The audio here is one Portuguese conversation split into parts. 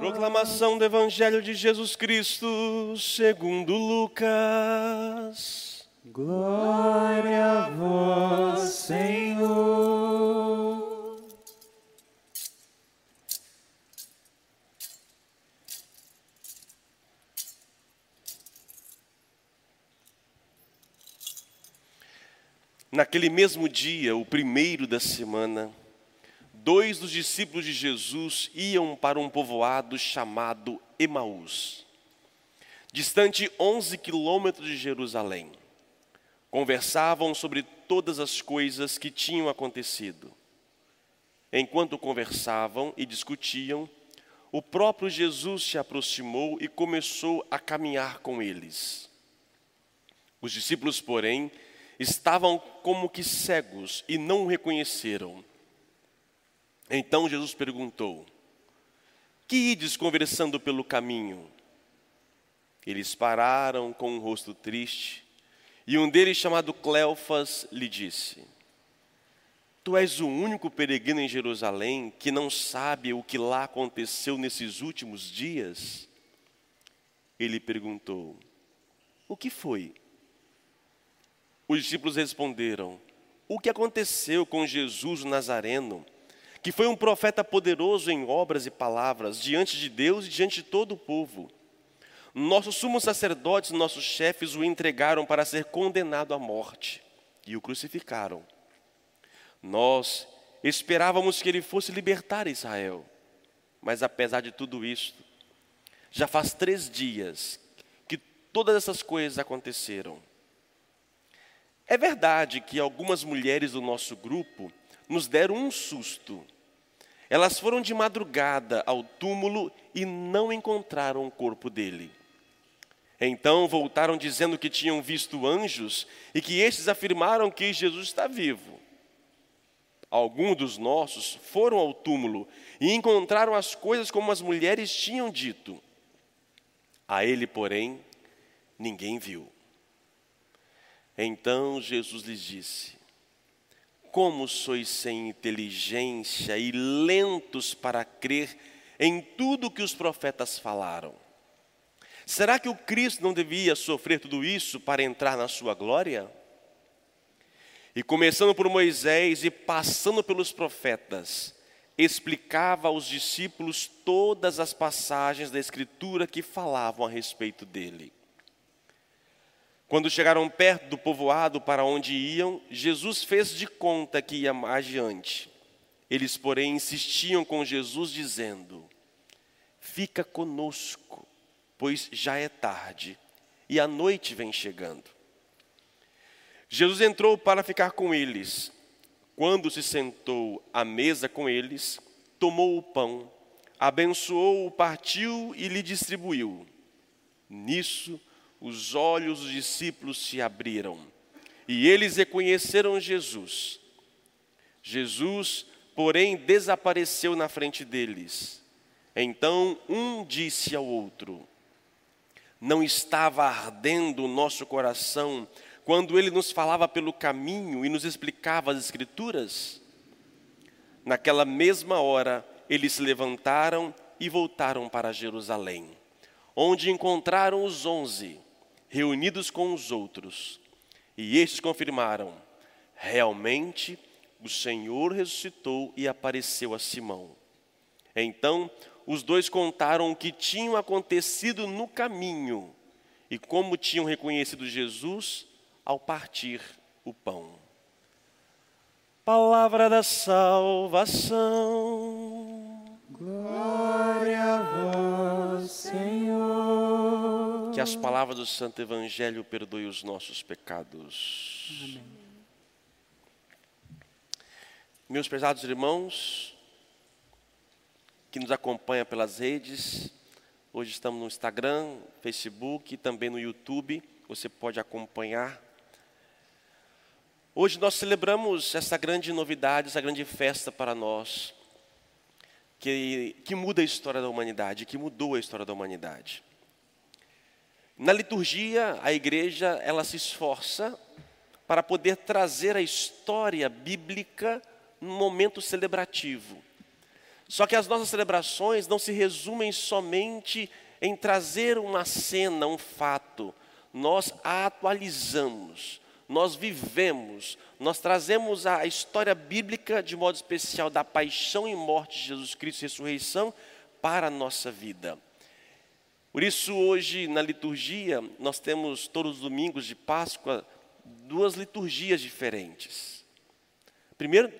Proclamação do Evangelho de Jesus Cristo, segundo Lucas. Glória a vós, Senhor. Naquele mesmo dia, o primeiro da semana, dois dos discípulos de Jesus iam para um povoado chamado Emaús, distante 11 quilômetros de Jerusalém. Conversavam sobre todas as coisas que tinham acontecido. Enquanto conversavam e discutiam, o próprio Jesus se aproximou e começou a caminhar com eles. Os discípulos, porém, estavam como que cegos e não o reconheceram. Então Jesus perguntou: Que ides conversando pelo caminho? Eles pararam com um rosto triste, e um deles, chamado Cleofas, lhe disse: Tu és o único peregrino em Jerusalém que não sabe o que lá aconteceu nesses últimos dias? Ele perguntou: O que foi? Os discípulos responderam: O que aconteceu com Jesus o Nazareno? Que foi um profeta poderoso em obras e palavras, diante de Deus e diante de todo o povo. Nossos sumos sacerdotes, nossos chefes o entregaram para ser condenado à morte e o crucificaram. Nós esperávamos que ele fosse libertar Israel, mas apesar de tudo isso, já faz três dias que todas essas coisas aconteceram. É verdade que algumas mulheres do nosso grupo nos deram um susto. Elas foram de madrugada ao túmulo e não encontraram o corpo dele. Então voltaram dizendo que tinham visto anjos e que estes afirmaram que Jesus está vivo. Alguns dos nossos foram ao túmulo e encontraram as coisas como as mulheres tinham dito. A ele, porém, ninguém viu. Então Jesus lhes disse: como sois sem inteligência e lentos para crer em tudo que os profetas falaram. Será que o Cristo não devia sofrer tudo isso para entrar na sua glória? E começando por Moisés e passando pelos profetas, explicava aos discípulos todas as passagens da Escritura que falavam a respeito dele. Quando chegaram perto do povoado para onde iam, Jesus fez de conta que ia mais adiante. Eles, porém, insistiam com Jesus, dizendo: Fica conosco, pois já é tarde e a noite vem chegando. Jesus entrou para ficar com eles. Quando se sentou à mesa com eles, tomou o pão, abençoou-o, partiu e lhe distribuiu. Nisso, os olhos dos discípulos se abriram e eles reconheceram Jesus. Jesus, porém, desapareceu na frente deles. Então um disse ao outro: Não estava ardendo o nosso coração quando ele nos falava pelo caminho e nos explicava as Escrituras? Naquela mesma hora, eles se levantaram e voltaram para Jerusalém, onde encontraram os onze reunidos com os outros. E estes confirmaram: realmente o Senhor ressuscitou e apareceu a Simão. Então os dois contaram o que tinha acontecido no caminho e como tinham reconhecido Jesus ao partir o pão. Palavra da salvação. Que as palavras do Santo Evangelho perdoem os nossos pecados. Amém. Meus prezados irmãos, que nos acompanham pelas redes, hoje estamos no Instagram, Facebook e também no YouTube, você pode acompanhar. Hoje nós celebramos essa grande novidade, essa grande festa para nós, que, que muda a história da humanidade, que mudou a história da humanidade. Na liturgia, a igreja ela se esforça para poder trazer a história bíblica num momento celebrativo. Só que as nossas celebrações não se resumem somente em trazer uma cena, um fato. Nós a atualizamos, nós vivemos, nós trazemos a história bíblica, de modo especial, da paixão e morte de Jesus Cristo e ressurreição, para a nossa vida. Por isso, hoje, na liturgia, nós temos todos os domingos de Páscoa duas liturgias diferentes. Primeiro,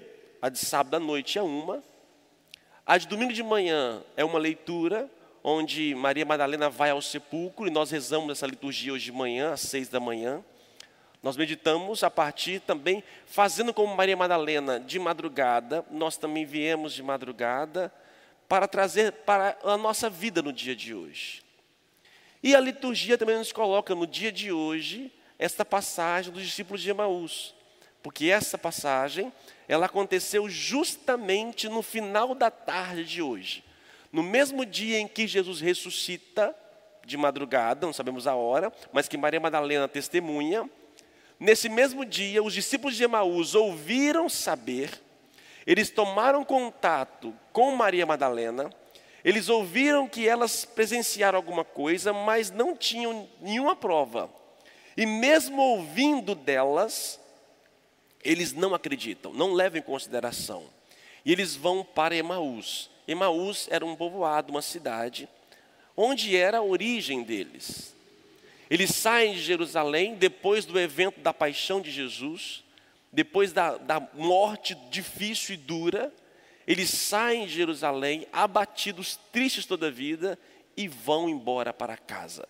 a de sábado à noite é uma, a de domingo de manhã é uma leitura, onde Maria Madalena vai ao sepulcro e nós rezamos essa liturgia hoje de manhã, às seis da manhã. Nós meditamos a partir também, fazendo como Maria Madalena de madrugada, nós também viemos de madrugada para trazer para a nossa vida no dia de hoje. E a liturgia também nos coloca no dia de hoje esta passagem dos discípulos de Emaús, porque essa passagem ela aconteceu justamente no final da tarde de hoje. No mesmo dia em que Jesus ressuscita, de madrugada, não sabemos a hora, mas que Maria Madalena testemunha, nesse mesmo dia, os discípulos de Emaús ouviram saber, eles tomaram contato com Maria Madalena, eles ouviram que elas presenciaram alguma coisa, mas não tinham nenhuma prova. E mesmo ouvindo delas, eles não acreditam, não levam em consideração. E eles vão para Emaús. Emaús era um povoado, uma cidade, onde era a origem deles. Eles saem de Jerusalém depois do evento da paixão de Jesus, depois da, da morte difícil e dura. Eles saem de Jerusalém, abatidos, tristes toda a vida, e vão embora para casa.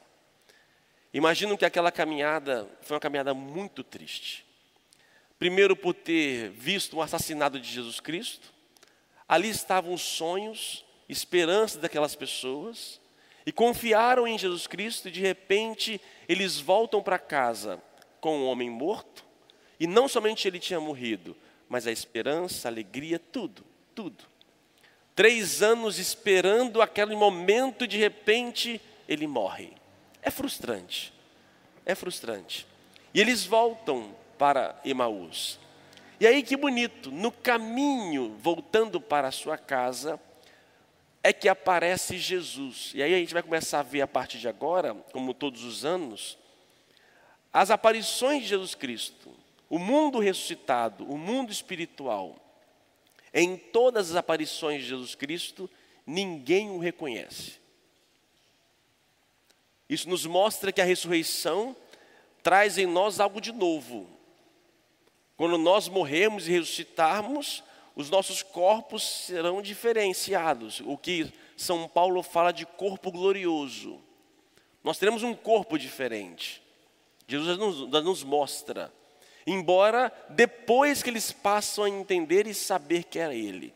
Imaginam que aquela caminhada foi uma caminhada muito triste. Primeiro, por ter visto o assassinato de Jesus Cristo. Ali estavam os sonhos, esperanças daquelas pessoas. E confiaram em Jesus Cristo e de repente eles voltam para casa com um homem morto. E não somente ele tinha morrido, mas a esperança, a alegria, tudo, tudo. Três anos esperando aquele momento de repente ele morre. É frustrante, é frustrante. E eles voltam para Emaús. E aí que bonito, no caminho, voltando para a sua casa, é que aparece Jesus. E aí a gente vai começar a ver a partir de agora, como todos os anos, as aparições de Jesus Cristo, o mundo ressuscitado, o mundo espiritual. Em todas as aparições de Jesus Cristo, ninguém o reconhece. Isso nos mostra que a ressurreição traz em nós algo de novo, quando nós morrermos e ressuscitarmos, os nossos corpos serão diferenciados. O que São Paulo fala de corpo glorioso. Nós teremos um corpo diferente. Jesus nos, nos mostra. Embora depois que eles passam a entender e saber que era Ele.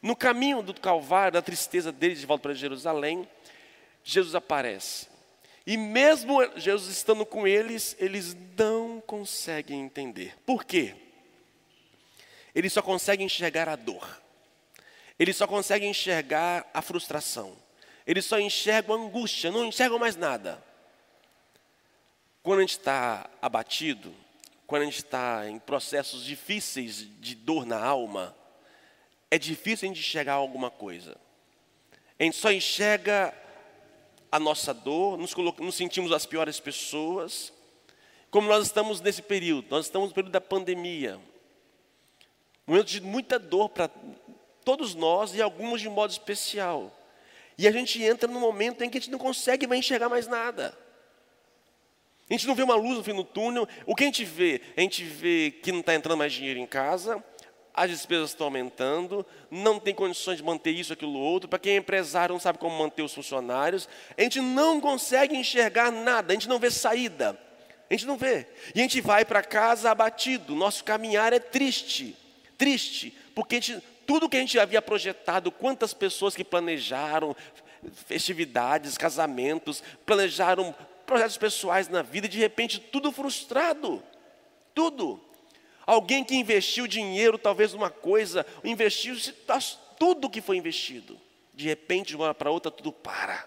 No caminho do Calvário, da tristeza deles de volta para Jerusalém, Jesus aparece. E mesmo Jesus estando com eles, eles não conseguem entender. Por quê? Eles só conseguem enxergar a dor. Eles só conseguem enxergar a frustração. Eles só enxergam a angústia, não enxergam mais nada. Quando a gente está abatido, quando a gente está em processos difíceis de dor na alma, é difícil a gente enxergar alguma coisa. A gente só enxerga a nossa dor, nos, nos sentimos as piores pessoas. Como nós estamos nesse período, nós estamos no período da pandemia, momento de muita dor para todos nós e alguns de modo especial. E a gente entra num momento em que a gente não consegue mais enxergar mais nada. A gente não vê uma luz no fim do túnel. O que a gente vê? A gente vê que não está entrando mais dinheiro em casa, as despesas estão aumentando, não tem condições de manter isso, aquilo, outro. Para quem é empresário, não sabe como manter os funcionários. A gente não consegue enxergar nada, a gente não vê saída. A gente não vê. E a gente vai para casa abatido. Nosso caminhar é triste. Triste. Porque gente, tudo que a gente havia projetado, quantas pessoas que planejaram festividades, casamentos, planejaram projetos pessoais na vida, de repente tudo frustrado. Tudo. Alguém que investiu dinheiro, talvez numa coisa, investiu tá tudo que foi investido. De repente, de uma hora para outra, tudo para.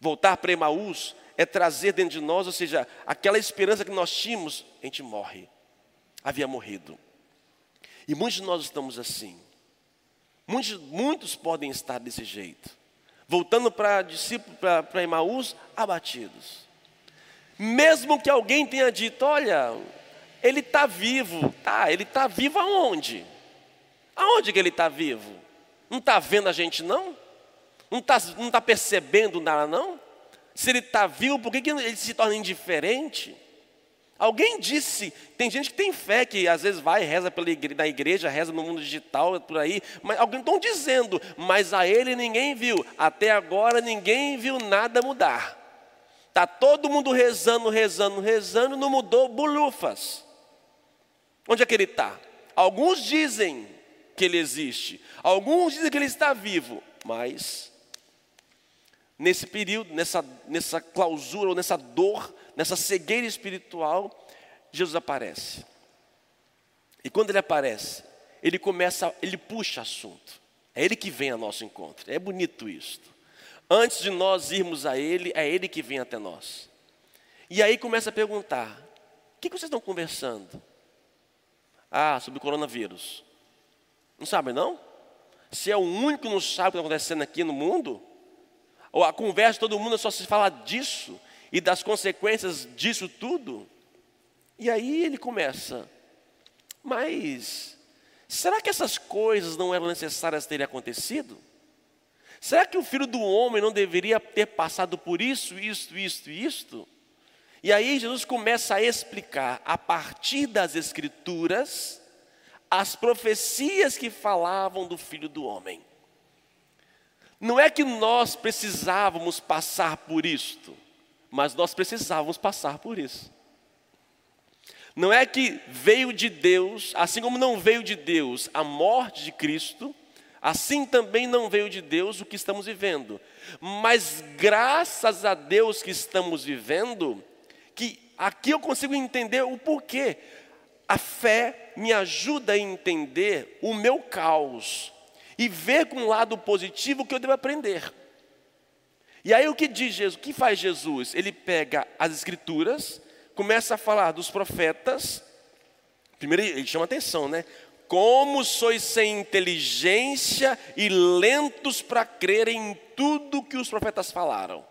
Voltar para Emaús é trazer dentro de nós, ou seja, aquela esperança que nós tínhamos, a gente morre. Havia morrido. E muitos de nós estamos assim. Muitos, muitos podem estar desse jeito. Voltando para discípulos, para Emaús, abatidos. Mesmo que alguém tenha dito, olha, ele está vivo. Tá, ele está vivo aonde? Aonde que ele está vivo? Não está vendo a gente não? Não está não tá percebendo nada não? Se ele está vivo, por que, que ele se torna indiferente? Alguém disse, tem gente que tem fé, que às vezes vai, reza pela igreja, na igreja, reza no mundo digital, por aí, mas alguém estão dizendo, mas a ele ninguém viu, até agora ninguém viu nada mudar. Está todo mundo rezando, rezando, rezando, não mudou bolufas. Onde é que ele está? Alguns dizem que ele existe, alguns dizem que ele está vivo, mas nesse período, nessa, nessa clausura, ou nessa dor, nessa cegueira espiritual, Jesus aparece. E quando ele aparece, ele começa, ele puxa assunto. É ele que vem ao nosso encontro. É bonito isto. Antes de nós irmos a ele, é ele que vem até nós. E aí começa a perguntar: o que vocês estão conversando? Ah, sobre o coronavírus. Não sabem não? Se é o único que não sabe o que está acontecendo aqui no mundo, ou a conversa de todo mundo só se fala disso, e das consequências disso tudo. E aí ele começa, mas será que essas coisas não eram necessárias terem acontecido? Será que o filho do homem não deveria ter passado por isso, isto, isto e isto? E aí Jesus começa a explicar, a partir das Escrituras, as profecias que falavam do filho do homem. Não é que nós precisávamos passar por isto, mas nós precisávamos passar por isso. Não é que veio de Deus, assim como não veio de Deus a morte de Cristo, assim também não veio de Deus o que estamos vivendo. Mas graças a Deus que estamos vivendo, que aqui eu consigo entender o porquê. A fé me ajuda a entender o meu caos e ver com um lado positivo o que eu devo aprender. E aí o que diz Jesus? O que faz Jesus? Ele pega as escrituras, começa a falar dos profetas. Primeiro ele chama atenção, né? Como sois sem inteligência e lentos para crer em tudo que os profetas falaram.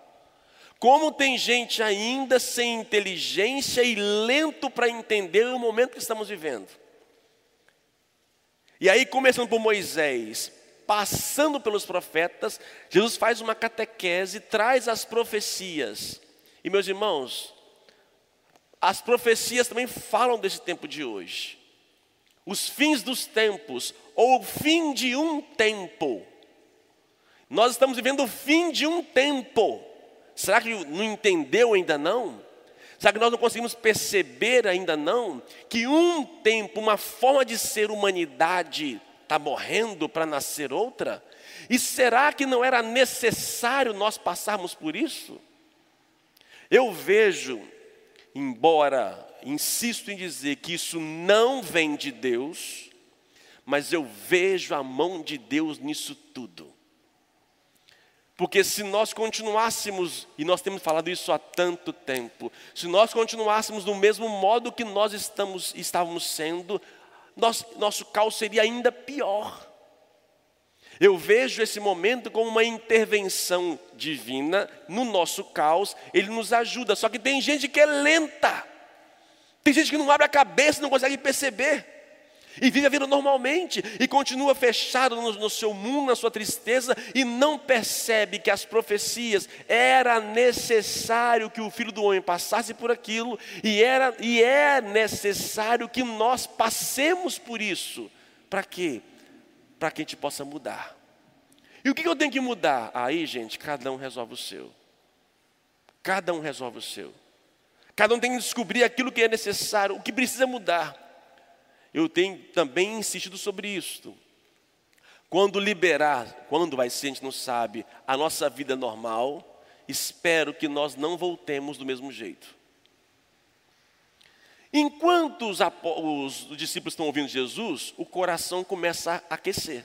Como tem gente ainda sem inteligência e lento para entender o momento que estamos vivendo. E aí, começando por Moisés, passando pelos profetas, Jesus faz uma catequese, traz as profecias. E meus irmãos, as profecias também falam desse tempo de hoje. Os fins dos tempos, ou o fim de um tempo. Nós estamos vivendo o fim de um tempo. Será que não entendeu ainda não? Será que nós não conseguimos perceber ainda não que um tempo, uma forma de ser humanidade está morrendo para nascer outra? E será que não era necessário nós passarmos por isso? Eu vejo, embora insisto em dizer que isso não vem de Deus, mas eu vejo a mão de Deus nisso tudo. Porque se nós continuássemos, e nós temos falado isso há tanto tempo, se nós continuássemos do mesmo modo que nós estamos, estávamos sendo, nosso, nosso caos seria ainda pior. Eu vejo esse momento como uma intervenção divina no nosso caos, ele nos ajuda. Só que tem gente que é lenta, tem gente que não abre a cabeça, não consegue perceber, e vive a vida normalmente, e continua fechado no, no seu mundo, na sua tristeza, e não percebe que as profecias era necessário que o filho do homem passasse por aquilo, e, era, e é necessário que nós passemos por isso. Para quê? Para que a gente possa mudar. E o que eu tenho que mudar? Aí, gente, cada um resolve o seu. Cada um resolve o seu. Cada um tem que descobrir aquilo que é necessário, o que precisa mudar eu tenho também insistido sobre isso. Quando liberar, quando vai ser, a gente não sabe, a nossa vida normal, espero que nós não voltemos do mesmo jeito. Enquanto os, os, discípulos estão ouvindo Jesus, o coração começa a aquecer.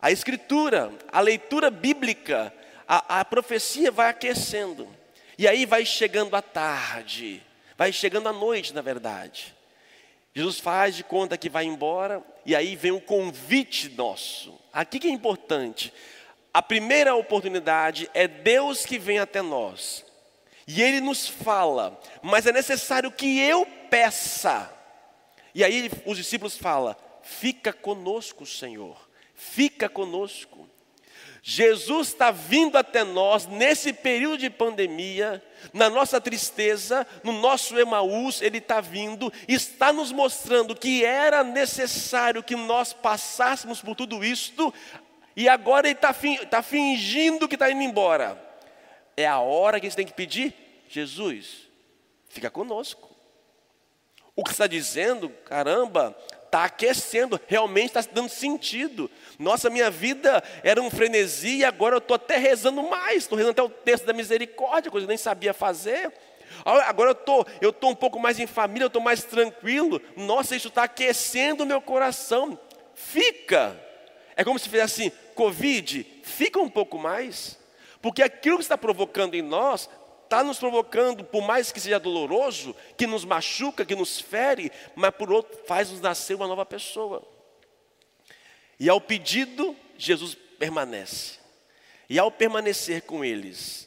A escritura, a leitura bíblica, a, a profecia vai aquecendo. E aí vai chegando a tarde, vai chegando a noite, na verdade. Jesus faz de conta que vai embora, e aí vem o convite nosso. Aqui que é importante. A primeira oportunidade é Deus que vem até nós. E Ele nos fala, mas é necessário que eu peça. E aí os discípulos falam: Fica conosco, Senhor, fica conosco. Jesus está vindo até nós nesse período de pandemia, na nossa tristeza, no nosso Emaús, Ele está vindo, está nos mostrando que era necessário que nós passássemos por tudo isto, e agora Ele está tá fingindo que está indo embora. É a hora que a gente tem que pedir: Jesus, fica conosco. O que está dizendo, caramba, está aquecendo, realmente está dando sentido. Nossa, minha vida era um frenesi e agora eu estou até rezando mais, estou rezando até o texto da misericórdia, coisa que eu nem sabia fazer. Agora eu tô, estou tô um pouco mais em família, eu estou mais tranquilo. Nossa, isso está aquecendo o meu coração. Fica. É como se fizesse assim, Covid, fica um pouco mais. Porque aquilo que está provocando em nós está nos provocando, por mais que seja doloroso, que nos machuca, que nos fere, mas por outro faz-nos nascer uma nova pessoa. E ao pedido, Jesus permanece. E ao permanecer com eles,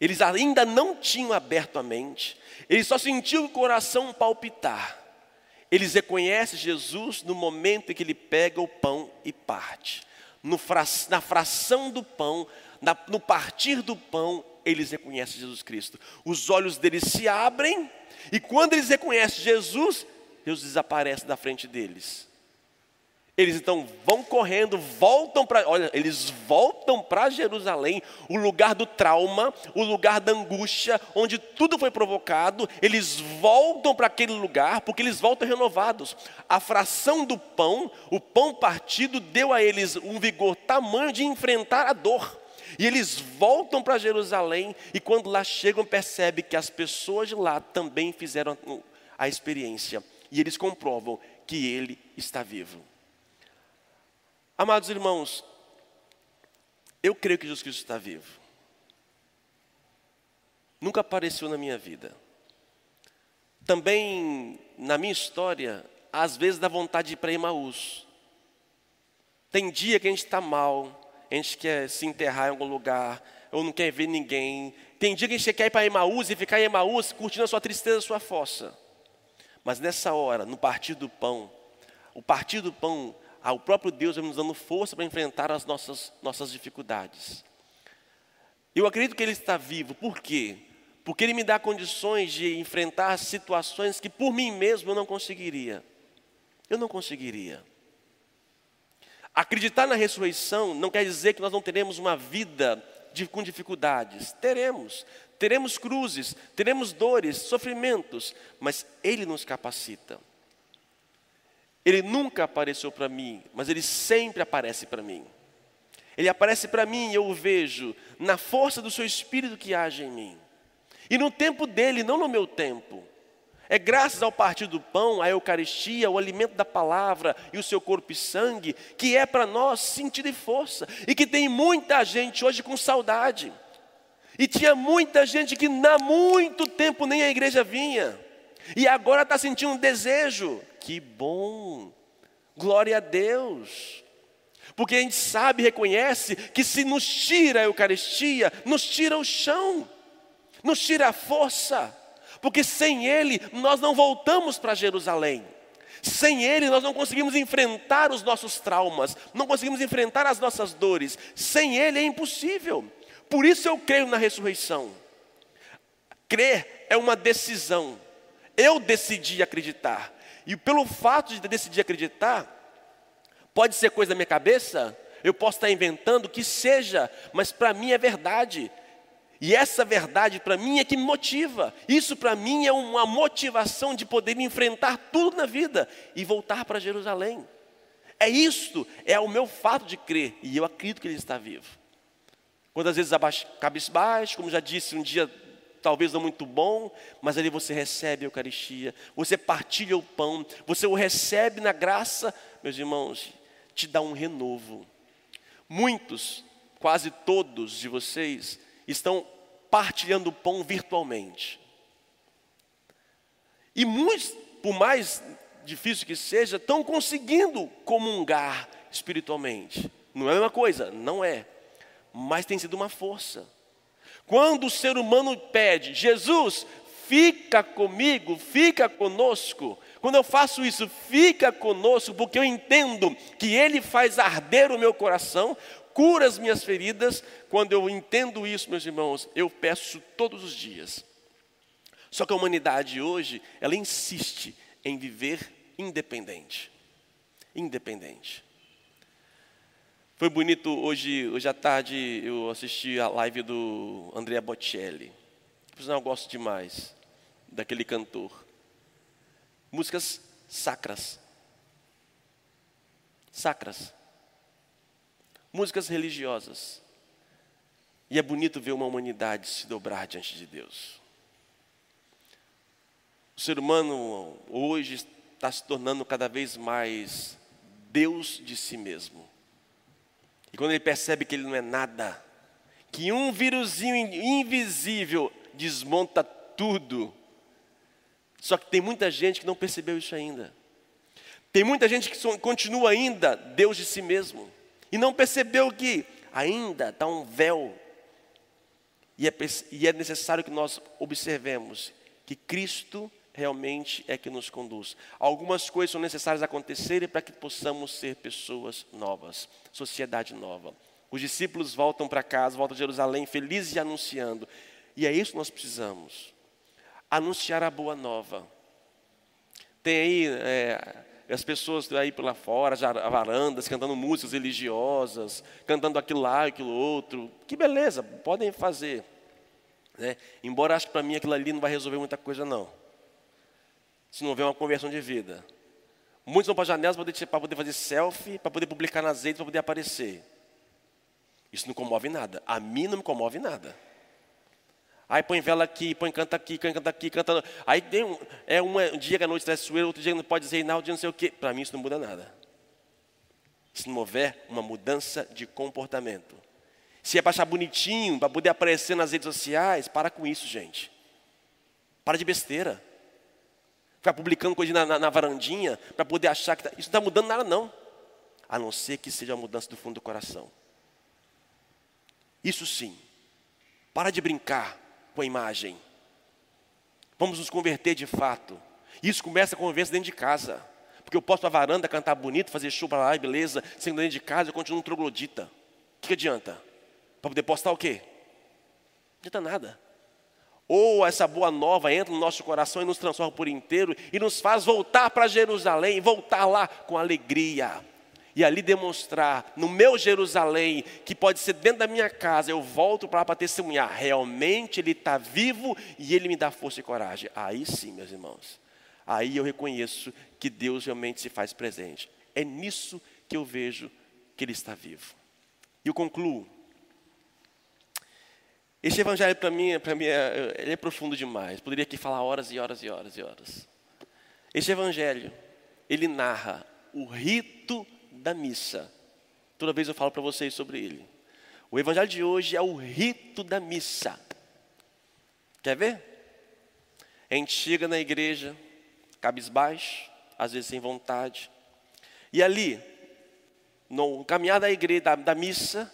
eles ainda não tinham aberto a mente, eles só sentiam o coração palpitar. Eles reconhecem Jesus no momento em que ele pega o pão e parte. Fra na fração do pão, na, no partir do pão, eles reconhecem Jesus Cristo. Os olhos deles se abrem, e quando eles reconhecem Jesus, Deus desaparece da frente deles. Eles então vão correndo, voltam para, olha, eles voltam para Jerusalém, o lugar do trauma, o lugar da angústia, onde tudo foi provocado. Eles voltam para aquele lugar, porque eles voltam renovados. A fração do pão, o pão partido, deu a eles um vigor tamanho de enfrentar a dor. E eles voltam para Jerusalém e quando lá chegam percebem que as pessoas de lá também fizeram a experiência. E eles comprovam que ele está vivo. Amados irmãos, eu creio que Jesus Cristo está vivo. Nunca apareceu na minha vida. Também na minha história, às vezes dá vontade de ir para Emaús. Tem dia que a gente está mal, a gente quer se enterrar em algum lugar, ou não quer ver ninguém. Tem dia que a gente quer ir para Emaús e ficar em Emaús curtindo a sua tristeza, a sua fossa. Mas nessa hora, no partir do pão, o partir do pão, o próprio Deus vai nos dando força para enfrentar as nossas, nossas dificuldades. Eu acredito que Ele está vivo, por quê? Porque Ele me dá condições de enfrentar situações que por mim mesmo eu não conseguiria. Eu não conseguiria. Acreditar na ressurreição não quer dizer que nós não teremos uma vida de, com dificuldades. Teremos. Teremos cruzes, teremos dores, sofrimentos, mas Ele nos capacita. Ele nunca apareceu para mim, mas Ele sempre aparece para mim. Ele aparece para mim e eu o vejo na força do Seu Espírito que age em mim. E no tempo dele, não no meu tempo. É graças ao partir do pão, à Eucaristia, ao alimento da palavra e o seu corpo e sangue, que é para nós sentido e força. E que tem muita gente hoje com saudade. E tinha muita gente que há muito tempo nem a igreja vinha. E agora está sentindo um desejo. Que bom! Glória a Deus! Porque a gente sabe, reconhece que se nos tira a Eucaristia, nos tira o chão, nos tira a força porque sem Ele nós não voltamos para Jerusalém. Sem Ele nós não conseguimos enfrentar os nossos traumas, não conseguimos enfrentar as nossas dores. Sem Ele é impossível. Por isso eu creio na ressurreição. Crer é uma decisão. Eu decidi acreditar. E pelo fato de decidir acreditar, pode ser coisa da minha cabeça, eu posso estar inventando que seja, mas para mim é verdade. E essa verdade para mim é que me motiva. Isso para mim é uma motivação de poder enfrentar tudo na vida e voltar para Jerusalém. É isto, é o meu fato de crer e eu acredito que ele está vivo. Quantas vezes cabisbaixo, como já disse, um dia talvez não muito bom, mas ali você recebe a Eucaristia, você partilha o pão, você o recebe na graça, meus irmãos, te dá um renovo. Muitos, quase todos de vocês, estão partilhando pão virtualmente. E muitos, por mais difícil que seja, estão conseguindo comungar espiritualmente. Não é a mesma coisa? Não é. Mas tem sido uma força. Quando o ser humano pede, Jesus, fica comigo, fica conosco. Quando eu faço isso, fica conosco, porque eu entendo que Ele faz arder o meu coração, cura as minhas feridas. Quando eu entendo isso, meus irmãos, eu peço todos os dias. Só que a humanidade hoje, ela insiste em viver independente. Independente. Foi bonito hoje, hoje à tarde eu assisti a live do Andrea Bocelli. Por eu gosto demais daquele cantor. Músicas sacras. Sacras. Músicas religiosas. E é bonito ver uma humanidade se dobrar diante de Deus. O ser humano hoje está se tornando cada vez mais Deus de si mesmo. E quando ele percebe que ele não é nada, que um vírusinho invisível desmonta tudo. Só que tem muita gente que não percebeu isso ainda. Tem muita gente que continua ainda Deus de si mesmo. E não percebeu que ainda está um véu. E é, e é necessário que nós observemos que Cristo realmente é que nos conduz. Algumas coisas são necessárias acontecerem para que possamos ser pessoas novas, sociedade nova. Os discípulos voltam para casa, voltam a Jerusalém, felizes e anunciando. E é isso que nós precisamos. Anunciar a boa nova. Tem aí é, as pessoas aí pela fora, varandas, cantando músicas religiosas, cantando aquilo lá, aquilo outro. Que beleza, podem fazer. Né? Embora acho que para mim aquilo ali não vai resolver muita coisa não se não houver uma conversão de vida. Muitos vão para janelas para poder fazer selfie, para poder publicar nas redes, para poder aparecer. Isso não comove nada. A mim não me comove nada. Aí põe vela aqui, põe canta aqui, canta aqui, canta. Aí tem um, é um dia que a noite traz sueira, outro dia não pode dizer Reinaldo, não sei o quê. Para mim isso não muda nada. Se não houver uma mudança de comportamento. Se é para achar bonitinho, para poder aparecer nas redes sociais, para com isso, gente. Para de besteira ficar publicando coisa na, na, na varandinha para poder achar que tá, isso não está mudando nada, não. A não ser que seja uma mudança do fundo do coração. Isso sim. Para de brincar com a imagem. Vamos nos converter de fato. Isso começa a conversa dentro de casa. Porque eu posso a varanda cantar bonito, fazer show para lá, beleza. Sendo dentro de casa, eu continuo um troglodita. O que, que adianta? Para poder postar o quê? Não adianta nada. Ou essa boa nova entra no nosso coração e nos transforma por inteiro e nos faz voltar para Jerusalém, voltar lá com alegria. E ali demonstrar no meu Jerusalém, que pode ser dentro da minha casa, eu volto para lá para testemunhar. Realmente Ele está vivo e Ele me dá força e coragem. Aí sim, meus irmãos. Aí eu reconheço que Deus realmente se faz presente. É nisso que eu vejo que Ele está vivo. E eu concluo esse evangelho para mim, para mim é, ele é profundo demais. Poderia aqui falar horas e horas e horas e horas. Esse evangelho, ele narra o rito da missa. Toda vez eu falo para vocês sobre ele. O evangelho de hoje é o rito da missa. Quer ver? A gente chega na igreja, cabisbaixo, às vezes sem vontade. E ali, no caminhar da igreja, da, da missa,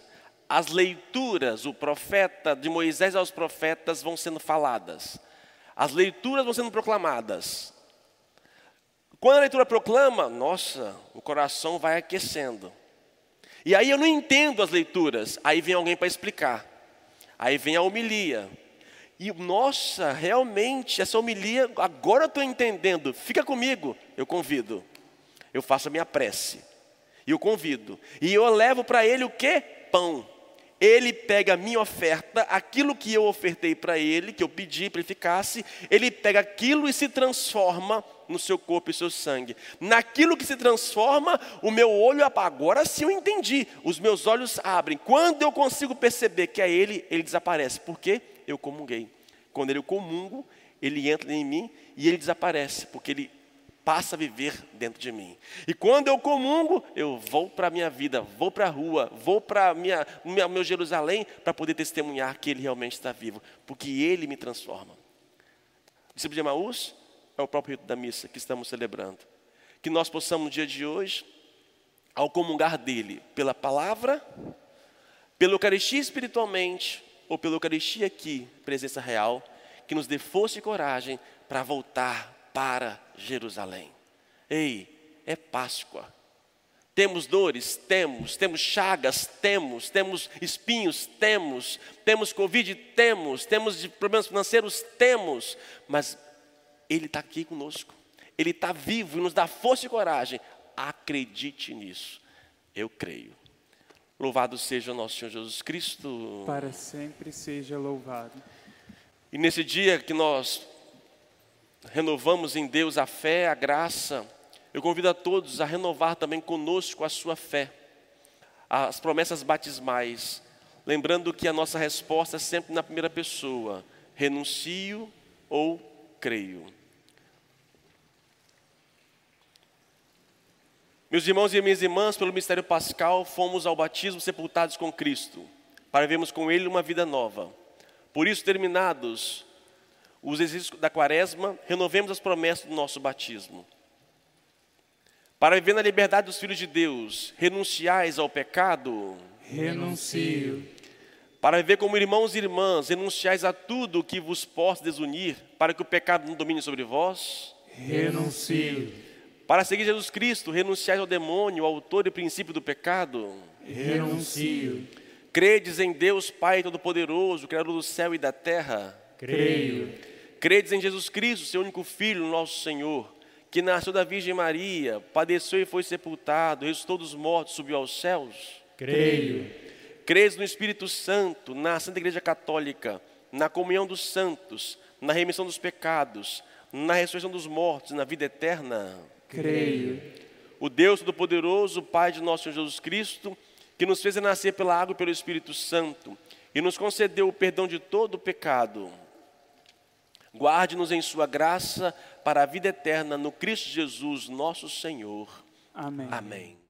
as leituras, o profeta, de Moisés aos profetas vão sendo faladas. As leituras vão sendo proclamadas. Quando a leitura proclama, nossa, o coração vai aquecendo. E aí eu não entendo as leituras, aí vem alguém para explicar. Aí vem a homilia. E nossa, realmente, essa homilia, agora eu estou entendendo. Fica comigo, eu convido. Eu faço a minha prece. E eu convido. E eu levo para ele o que? Pão ele pega a minha oferta, aquilo que eu ofertei para ele, que eu pedi para ele ficasse, ele pega aquilo e se transforma no seu corpo e seu sangue. Naquilo que se transforma, o meu olho agora sim eu entendi. Os meus olhos abrem. Quando eu consigo perceber que é ele, ele desaparece. Por quê? Eu comunguei. Quando ele comungo, ele entra em mim e ele desaparece, porque ele passa a viver dentro de mim. E quando eu comungo, eu vou para a minha vida, vou para a rua, vou para minha, minha, meu Jerusalém para poder testemunhar que Ele realmente está vivo, porque Ele me transforma. Discípulo de Emaús é o próprio rito da missa que estamos celebrando. Que nós possamos no dia de hoje, ao comungar dele, pela palavra, pela Eucaristia espiritualmente, ou pela Eucaristia aqui, presença real, que nos dê força e coragem para voltar para Jerusalém. Ei, é Páscoa. Temos dores? Temos. Temos chagas? Temos. Temos espinhos? Temos. Temos Covid? Temos. Temos problemas financeiros? Temos. Mas Ele está aqui conosco. Ele está vivo e nos dá força e coragem. Acredite nisso. Eu creio. Louvado seja o nosso Senhor Jesus Cristo. Para sempre seja louvado. E nesse dia que nós renovamos em Deus a fé, a graça, eu convido a todos a renovar também conosco a sua fé, as promessas batismais, lembrando que a nossa resposta é sempre na primeira pessoa: renuncio ou creio. Meus irmãos e minhas irmãs, pelo mistério pascal, fomos ao batismo sepultados com Cristo, para vermos com Ele uma vida nova. Por isso, terminados os exercícios da quaresma, renovemos as promessas do nosso batismo. Para viver na liberdade dos filhos de Deus, renunciais ao pecado. Renuncio. Para viver como irmãos e irmãs, renunciais a tudo que vos possa desunir, para que o pecado não domine sobre vós. Renuncio. Para seguir Jesus Cristo, renunciais ao demônio, ao autor e princípio do pecado. Renuncio. Credes em Deus Pai Todo-Poderoso, Criador do céu e da terra. Creio. Credes em Jesus Cristo, seu único Filho, nosso Senhor que nasceu da Virgem Maria, padeceu e foi sepultado, ressuscitou dos mortos, subiu aos céus? Creio. Crês no Espírito Santo, na Santa Igreja Católica, na comunhão dos santos, na remissão dos pecados, na ressurreição dos mortos, na vida eterna? Creio. O Deus Todo-Poderoso, Pai de nosso Senhor Jesus Cristo, que nos fez nascer pela água e pelo Espírito Santo, e nos concedeu o perdão de todo o pecado, Guarde-nos em Sua graça para a vida eterna no Cristo Jesus, nosso Senhor. Amém. Amém.